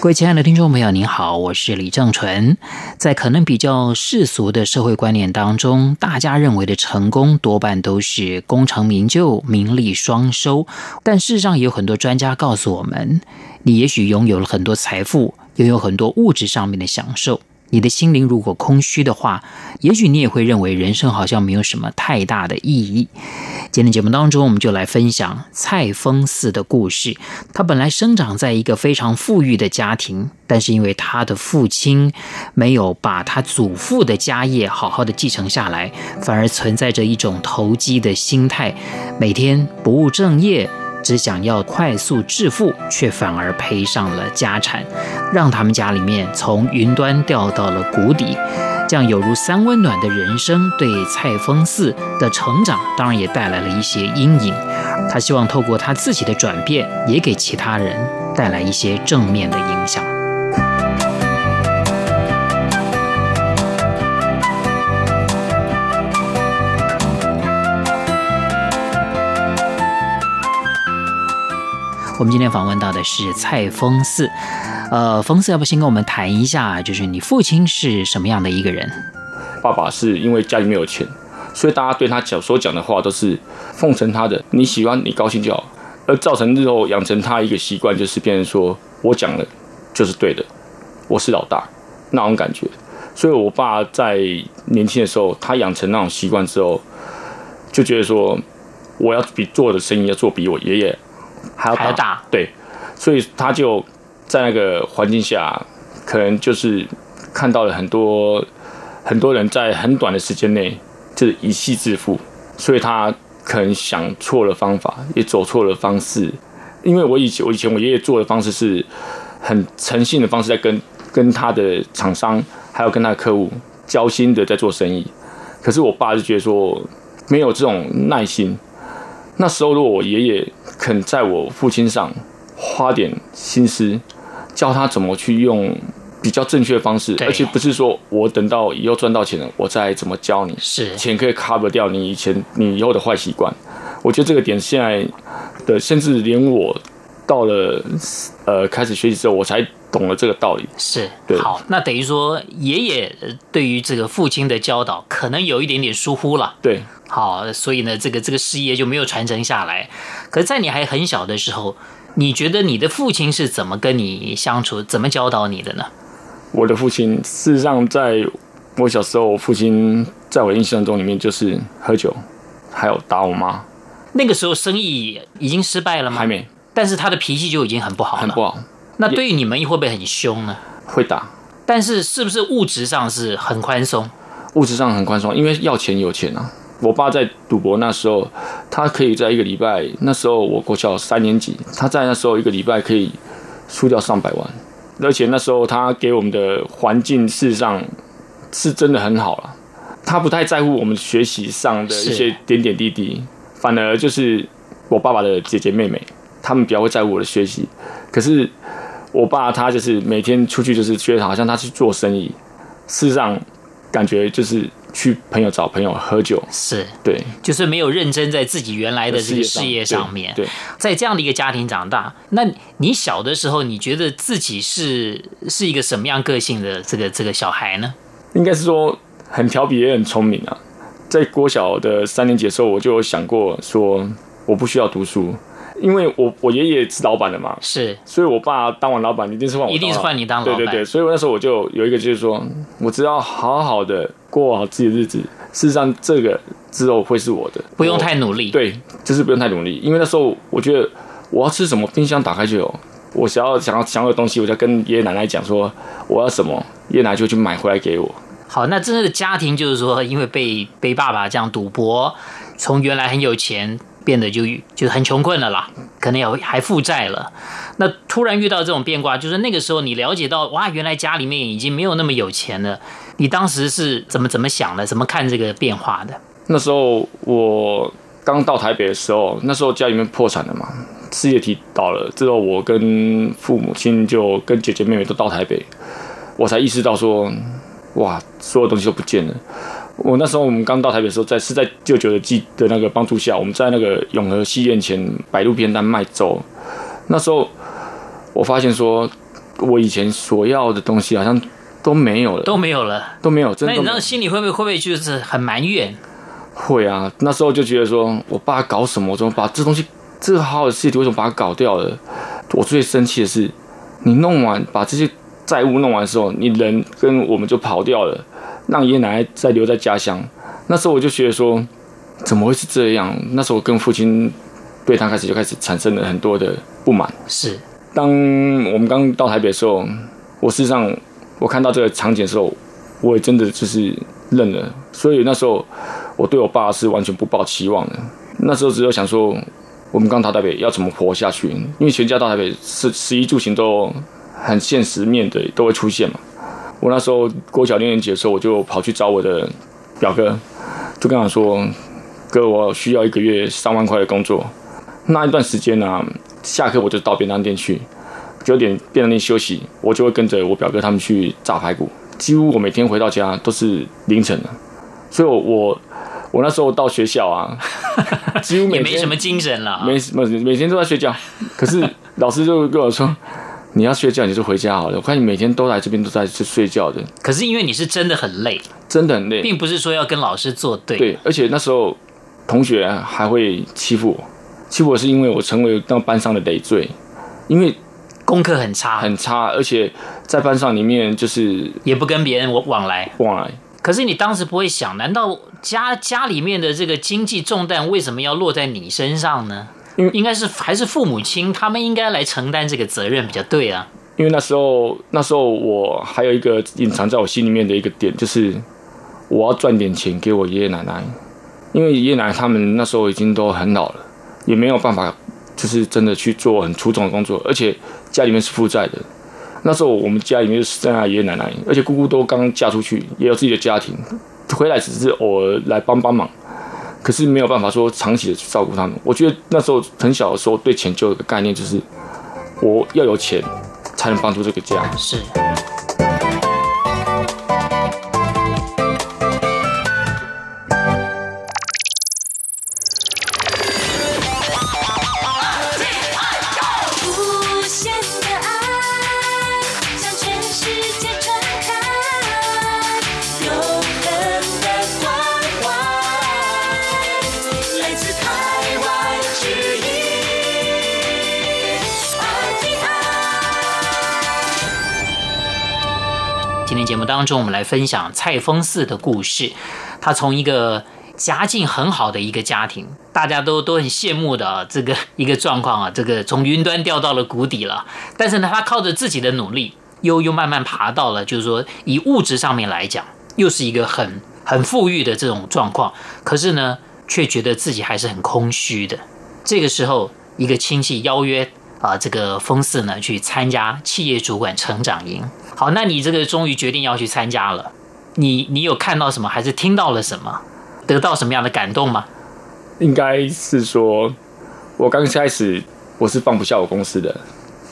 各位亲爱的听众朋友，您好，我是李正纯。在可能比较世俗的社会观念当中，大家认为的成功多半都是功成名就、名利双收。但事实上，也有很多专家告诉我们，你也许拥有了很多财富，拥有很多物质上面的享受。你的心灵如果空虚的话，也许你也会认为人生好像没有什么太大的意义。今天节目当中，我们就来分享蔡丰四的故事。他本来生长在一个非常富裕的家庭，但是因为他的父亲没有把他祖父的家业好好的继承下来，反而存在着一种投机的心态，每天不务正业。只想要快速致富，却反而赔上了家产，让他们家里面从云端掉到了谷底。这样有如三温暖的人生，对蔡峰四的成长当然也带来了一些阴影。他希望透过他自己的转变，也给其他人带来一些正面的影响。我们今天访问到的是蔡丰四，呃，丰四，要不先跟我们谈一下，就是你父亲是什么样的一个人？爸爸是因为家里没有钱，所以大家对他讲所讲的话都是奉承他的，你喜欢你高兴就好，而造成日后养成他一个习惯，就是变成说我讲的就是对的，我是老大那种感觉。所以我爸在年轻的时候，他养成那种习惯之后，就觉得说我要比做的生意要做比我爷爷。还要大，大，对，所以他就在那个环境下，可能就是看到了很多很多人在很短的时间内就是一夕致富，所以他可能想错了方法，也走错了方式。因为我以前我以前我爷爷做的方式是很诚信的方式，在跟跟他的厂商还有跟他的客户交心的在做生意，可是我爸就觉得说没有这种耐心。那时候如果我爷爷肯在我父亲上花点心思，教他怎么去用比较正确的方式，而且不是说我等到以后赚到钱了，我再怎么教你，是钱可以 cover 掉你以前你以后的坏习惯。我觉得这个点现在的，甚至连我到了呃开始学习之后，我才懂了这个道理。是，对。好，那等于说爷爷对于这个父亲的教导，可能有一点点疏忽了。对。好，所以呢，这个这个事业就没有传承下来。可是，在你还很小的时候，你觉得你的父亲是怎么跟你相处，怎么教导你的呢？我的父亲，事实上，在我小时候，我父亲在我印象中里面就是喝酒，还有打我妈。那个时候生意已经失败了吗？还没。但是他的脾气就已经很不好了。很不好。那对于你们会不会很凶呢？会打。但是是不是物质上是很宽松？物质上很宽松，因为要钱有钱啊。我爸在赌博那时候，他可以在一个礼拜，那时候我国小三年级，他在那时候一个礼拜可以输掉上百万，而且那时候他给我们的环境事实上是真的很好了，他不太在乎我们学习上的一些点点滴滴，反而就是我爸爸的姐姐妹妹，他们比较会在乎我的学习，可是我爸他就是每天出去就是觉得好像他去做生意，事实上感觉就是。去朋友找朋友喝酒，是对，就是没有认真在自己原来的这个事业上面。对，对，在这样的一个家庭长大，那你小的时候，你觉得自己是是一个什么样个性的这个这个小孩呢？应该是说很调皮也很聪明啊。在国小的三年级的时候，我就有想过说，我不需要读书。因为我我爷爷是老板的嘛，是，所以我爸当完老板，一定是换我，一定是换你当老板。对对对，所以我那时候我就有一个就是说，我只要好好的过好自己的日子，事实上这个之后会是我的，不用太努力。对，就是不用太努力，因为那时候我觉得我要吃什么，冰箱打开就有，我想要想要想要的东西，我就跟爷爷奶奶讲说我要什么，爷爷奶奶就去买回来给我。好，那真正的家庭就是说，因为被被爸爸这样赌博，从原来很有钱。变得就就很穷困了啦，可能也还负债了。那突然遇到这种变卦，就是那个时候你了解到，哇，原来家里面已经没有那么有钱了。你当时是怎么怎么想的？怎么看这个变化的？那时候我刚到台北的时候，那时候家里面破产了嘛，事业体倒了之后，我跟父母亲就跟姐姐妹妹都到台北，我才意识到说，哇，所有东西都不见了。我那时候我们刚到台北的时候，在是在舅舅的记的那个帮助下，我们在那个永和戏院前摆路边摊卖粥。那时候我发现说，我以前所要的东西好像都没有了，都没有了，都没有。真的那你那心里会不会会不会就是很埋怨？会啊，那时候就觉得说我爸搞什么？我怎么把这东西这个好好的事情为什么把它搞掉了？我最生气的是，你弄完把这些债务弄完的时候，你人跟我们就跑掉了。让爷爷奶奶再留在家乡，那时候我就觉得说，怎么会是这样？那时候我跟父亲对他开始就开始产生了很多的不满。是，当我们刚到台北的时候，我事实上我看到这个场景的时候，我也真的就是认了。所以那时候我对我爸是完全不抱期望的。那时候只有想说，我们刚到台北要怎么活下去？因为全家到台北是食衣住行都很现实面对都会出现嘛。我那时候国小六年级的时候，我就跑去找我的表哥，就跟他说：“哥，我需要一个月三万块的工作。”那一段时间呢、啊，下课我就到便当店去，九点便当店休息，我就会跟着我表哥他们去炸排骨。几乎我每天回到家都是凌晨的，所以我我我那时候到学校啊，几乎每天也没什么精神了，没什么，每天都在睡觉。可是老师就跟我说。你要睡觉，你就回家好了。我看你每天都来这边，都在去睡觉的。可是因为你是真的很累，真的很累，并不是说要跟老师作对。对，而且那时候同学还会欺负我，欺负我是因为我成为当班上的累赘，因为功课很差，很差，而且在班上里面就是也不跟别人往往来往来。可是你当时不会想，难道家家里面的这个经济重担为什么要落在你身上呢？因为应该是还是父母亲，他们应该来承担这个责任比较对啊。因为那时候那时候我还有一个隐藏在我心里面的一个点，就是我要赚点钱给我爷爷奶奶。因为爷爷奶奶他们那时候已经都很老了，也没有办法就是真的去做很出众的工作，而且家里面是负债的。那时候我们家里面就剩下爷爷奶奶，而且姑姑都刚嫁出去，也有自己的家庭，回来只是偶尔来帮帮忙。可是没有办法说长期的去照顾他们。我觉得那时候很小的时候，对钱就有个概念，就是我要有钱才能帮助这个家。是。节目当中，我们来分享蔡丰四的故事。他从一个家境很好的一个家庭，大家都都很羡慕的这个一个状况啊，这个从云端掉到了谷底了。但是呢，他靠着自己的努力，又又慢慢爬到了，就是说以物质上面来讲，又是一个很很富裕的这种状况。可是呢，却觉得自己还是很空虚的。这个时候，一个亲戚邀约啊，这个丰四呢去参加企业主管成长营。好，那你这个终于决定要去参加了，你你有看到什么，还是听到了什么，得到什么样的感动吗？应该是说，我刚开始我是放不下我公司的，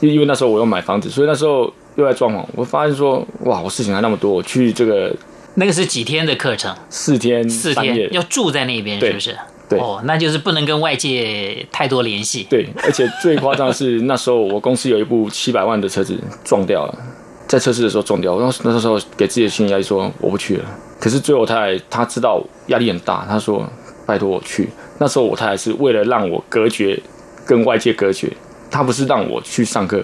因为那时候我要买房子，所以那时候又在装潢。我发现说，哇，我事情还那么多，我去这个那个是几天的课程？四天，四天要住在那边，是不是？对，哦，那就是不能跟外界太多联系。对，而且最夸张的是 那时候我公司有一部七百万的车子撞掉了。在测试的时候撞掉，那那时候给自己的心理压力说我不去了。可是最后我太太她知道压力很大，他说拜托我去。那时候我太太是为了让我隔绝跟外界隔绝，他不是让我去上课。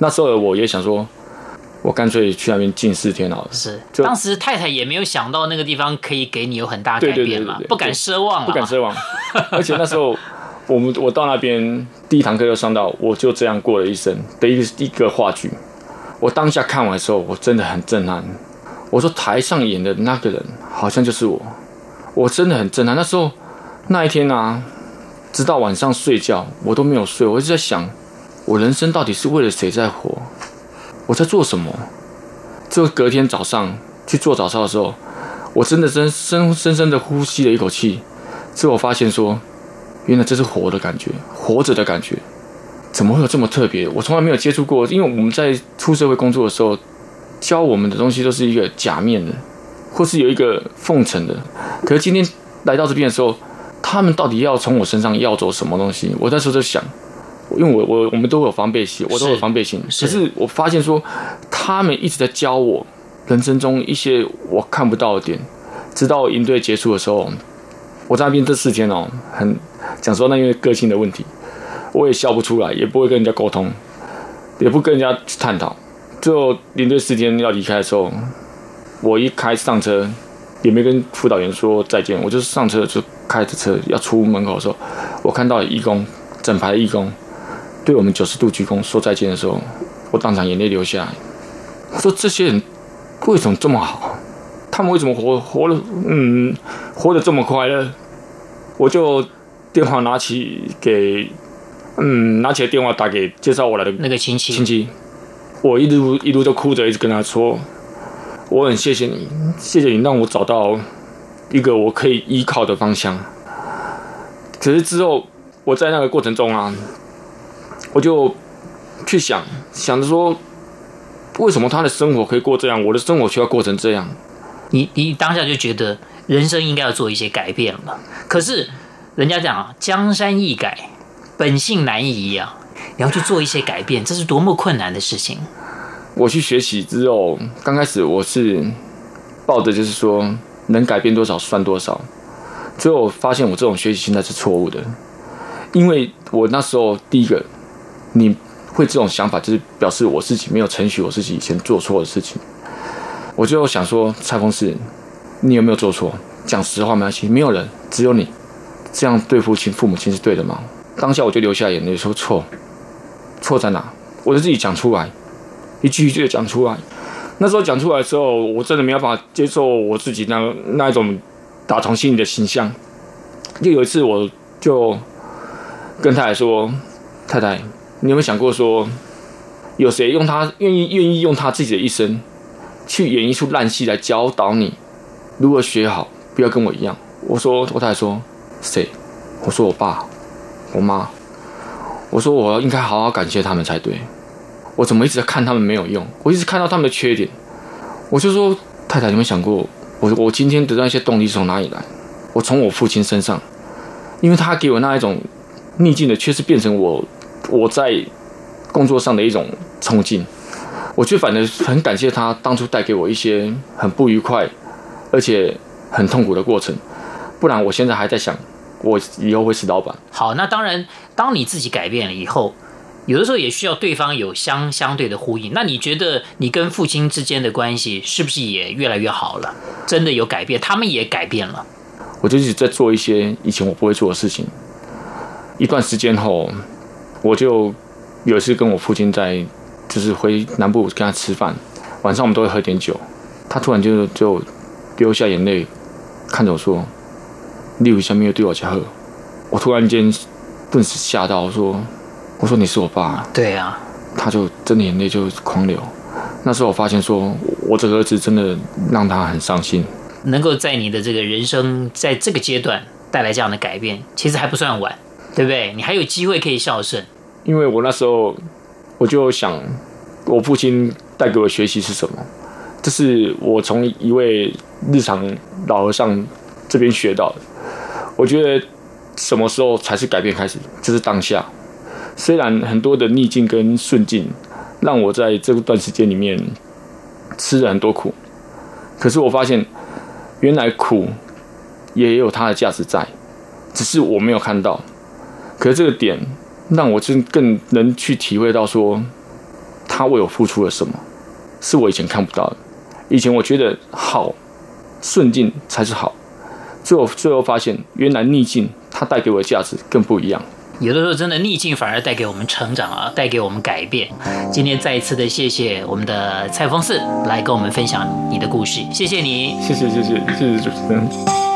那时候我也想说，我干脆去那边近四天好了。是，就当时太太也没有想到那个地方可以给你有很大改变嘛，不敢奢望，不敢奢望。而且那时候我们我到那边第一堂课就上到，我就这样过了一生的一个一个话剧。我当下看完的时候，我真的很震撼。我说台上演的那个人好像就是我，我真的很震撼。那时候那一天啊，直到晚上睡觉，我都没有睡，我一直在想，我人生到底是为了谁在活？我在做什么？就隔天早上去做早操的时候，我真的真深深深的呼吸了一口气，之后发现说，原来这是活的感觉，活着的感觉，怎么会有这么特别？我从来没有接触过，因为我们在出社会工作的时候，教我们的东西都是一个假面的，或是有一个奉承的。可是今天来到这边的时候，他们到底要从我身上要走什么东西？我那时候就想，因为我我我们都有防备心，我都有防备心。可是我发现说，他们一直在教我人生中一些我看不到的点。直到营队结束的时候，我在那边这四天哦，很讲说那因为个性的问题，我也笑不出来，也不会跟人家沟通，也不跟人家去探讨。最后营队四天要离开的时候，我一开上车，也没跟辅导员说再见，我就是上车就开着车要出门口的时候，我看到义工整排的义工对我们九十度鞠躬说再见的时候，我当场眼泪流下来。我说这些人为什么这么好？他们为什么活活的嗯活得这么快乐？我就电话拿起给嗯拿起了电话打给介绍我来的那个亲戚亲戚，我一路一路就哭着一直跟他说，我很谢谢你，谢谢你让我找到一个我可以依靠的方向。可是之后我在那个过程中啊，我就去想想着说，为什么他的生活可以过这样，我的生活却要过成这样？你你当下就觉得人生应该要做一些改变了。可是人家讲啊，江山易改，本性难移啊，你要去做一些改变，这是多么困难的事情。我去学习之后，刚开始我是抱着就是说能改变多少算多少，最后发现我这种学习心态是错误的，因为我那时候第一个，你会这种想法，就是表示我自己没有承许我自己以前做错的事情。我就想说，蔡峰是，你有没有做错？讲实话没关系，没有人，只有你，这样对父亲、父母亲是对的吗？当下我就流下眼泪，说错，错在哪？我就自己讲出来。一句一句的讲出来，那时候讲出来的时候，我真的没有办法接受我自己那那一种打从心里的形象。就有一次，我就跟太太说：“太太，你有没有想过说，有谁用他愿意愿意用他自己的一生去演一出烂戏来教导你如何学好，不要跟我一样？”我说：“我太太说谁？”我说：“我爸，我妈。”我说：“我应该好好感谢他们才对。”我怎么一直在看他们没有用？我一直看到他们的缺点，我就说太太，有没有想过，我我今天得到一些动力是从哪里来？我从我父亲身上，因为他给我那一种逆境的，却是变成我我在工作上的一种冲劲。我却反而很感谢他当初带给我一些很不愉快，而且很痛苦的过程。不然我现在还在想，我以后会是老板。好，那当然，当你自己改变了以后。有的时候也需要对方有相相对的呼应。那你觉得你跟父亲之间的关系是不是也越来越好了？真的有改变？他们也改变了。我就一直在做一些以前我不会做的事情。一段时间后，我就有一次跟我父亲在，就是回南部跟他吃饭，晚上我们都会喝点酒。他突然就就流下眼泪，看着我说：“你为什么要对我家喝？”我突然间顿时吓到，我说。我说你是我爸，对啊，他就真的眼泪就狂流。那时候我发现说，我这个儿子真的让他很伤心。能够在你的这个人生在这个阶段带来这样的改变，其实还不算晚，对不对？你还有机会可以孝顺。因为我那时候我就想，我父亲带给我学习是什么？这是我从一位日常老和尚这边学到的。我觉得什么时候才是改变开始？就是当下。虽然很多的逆境跟顺境，让我在这段时间里面吃了很多苦，可是我发现，原来苦也有它的价值在，只是我没有看到。可是这个点让我真更能去体会到说，他为我付出了什么，是我以前看不到的。以前我觉得好顺境才是好，最后最后发现，原来逆境它带给我的价值更不一样。有的时候，真的逆境反而带给我们成长啊，带给我们改变。今天再一次的谢谢我们的蔡峰四来跟我们分享你的故事，谢谢你，谢谢谢谢谢谢主持人。